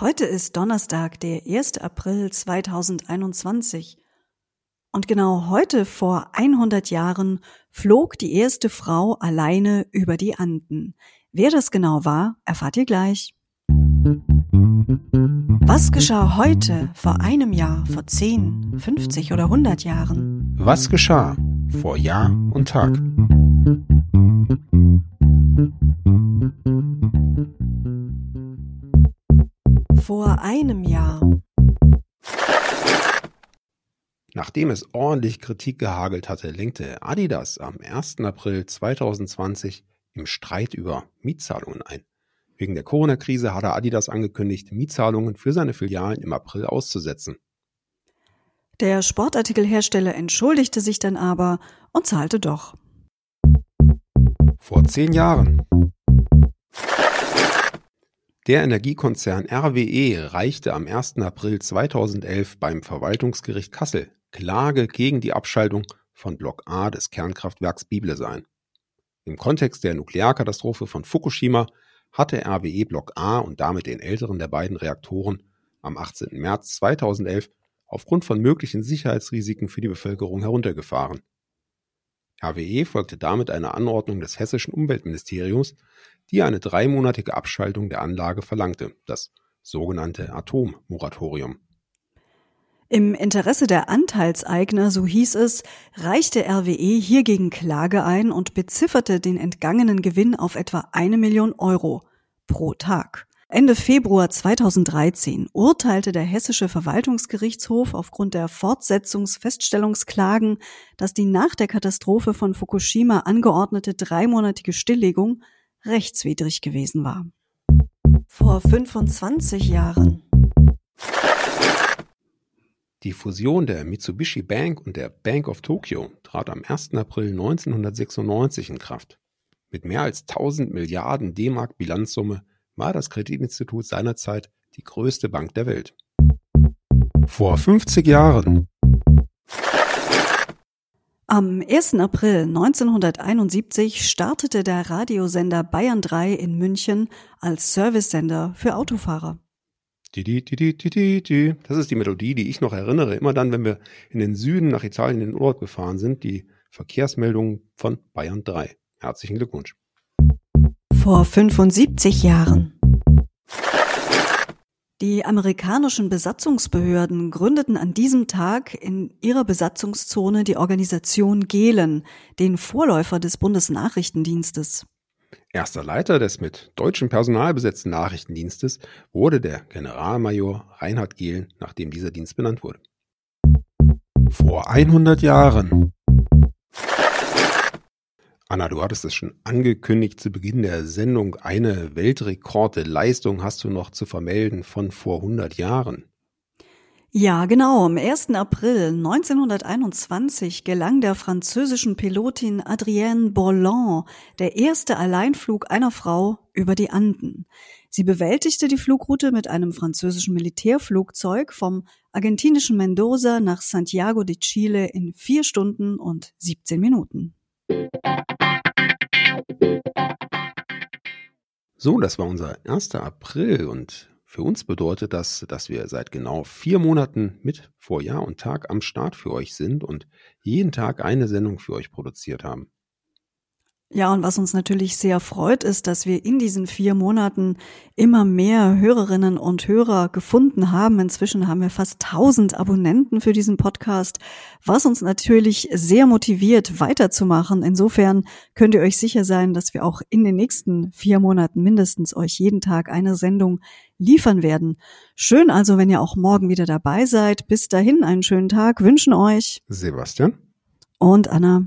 Heute ist Donnerstag, der 1. April 2021. Und genau heute vor 100 Jahren flog die erste Frau alleine über die Anden. Wer das genau war, erfahrt ihr gleich. Was geschah heute, vor einem Jahr, vor 10, 50 oder 100 Jahren? Was geschah vor Jahr und Tag? Einem Jahr. Nachdem es ordentlich Kritik gehagelt hatte, lenkte Adidas am 1. April 2020 im Streit über Mietzahlungen ein. Wegen der Corona-Krise hatte Adidas angekündigt, Mietzahlungen für seine Filialen im April auszusetzen. Der Sportartikelhersteller entschuldigte sich dann aber und zahlte doch. Vor zehn Jahren. Der Energiekonzern RWE reichte am 1. April 2011 beim Verwaltungsgericht Kassel Klage gegen die Abschaltung von Block A des Kernkraftwerks Bibles ein. Im Kontext der Nuklearkatastrophe von Fukushima hatte RWE Block A und damit den älteren der beiden Reaktoren am 18. März 2011 aufgrund von möglichen Sicherheitsrisiken für die Bevölkerung heruntergefahren. RWE folgte damit einer Anordnung des hessischen Umweltministeriums, die eine dreimonatige Abschaltung der Anlage verlangte, das sogenannte Atommoratorium. Im Interesse der Anteilseigner, so hieß es, reichte RWE hiergegen Klage ein und bezifferte den entgangenen Gewinn auf etwa eine Million Euro pro Tag. Ende Februar 2013 urteilte der Hessische Verwaltungsgerichtshof aufgrund der Fortsetzungsfeststellungsklagen, dass die nach der Katastrophe von Fukushima angeordnete dreimonatige Stilllegung rechtswidrig gewesen war. Vor 25 Jahren. Die Fusion der Mitsubishi Bank und der Bank of Tokyo trat am 1. April 1996 in Kraft. Mit mehr als 1000 Milliarden D-Mark Bilanzsumme war das Kreditinstitut seinerzeit die größte Bank der Welt. Vor 50 Jahren. Am 1. April 1971 startete der Radiosender Bayern 3 in München als Servicesender für Autofahrer. Das ist die Melodie, die ich noch erinnere. Immer dann, wenn wir in den Süden nach Italien in den Urlaub gefahren sind, die Verkehrsmeldung von Bayern 3. Herzlichen Glückwunsch. Vor 75 Jahren. Die amerikanischen Besatzungsbehörden gründeten an diesem Tag in ihrer Besatzungszone die Organisation Gehlen, den Vorläufer des Bundesnachrichtendienstes. Erster Leiter des mit deutschem Personal besetzten Nachrichtendienstes wurde der Generalmajor Reinhard Gehlen, nachdem dieser Dienst benannt wurde. Vor 100 Jahren. Anna, du hattest es schon angekündigt zu Beginn der Sendung. Eine Weltrekorde-Leistung hast du noch zu vermelden von vor 100 Jahren. Ja, genau. Am 1. April 1921 gelang der französischen Pilotin Adrienne Borland der erste Alleinflug einer Frau über die Anden. Sie bewältigte die Flugroute mit einem französischen Militärflugzeug vom argentinischen Mendoza nach Santiago de Chile in vier Stunden und 17 Minuten. So, das war unser 1. April und für uns bedeutet das, dass wir seit genau vier Monaten mit vor Jahr und Tag am Start für euch sind und jeden Tag eine Sendung für euch produziert haben. Ja, und was uns natürlich sehr freut, ist, dass wir in diesen vier Monaten immer mehr Hörerinnen und Hörer gefunden haben. Inzwischen haben wir fast 1000 Abonnenten für diesen Podcast, was uns natürlich sehr motiviert, weiterzumachen. Insofern könnt ihr euch sicher sein, dass wir auch in den nächsten vier Monaten mindestens euch jeden Tag eine Sendung liefern werden. Schön also, wenn ihr auch morgen wieder dabei seid. Bis dahin einen schönen Tag wünschen euch Sebastian und Anna.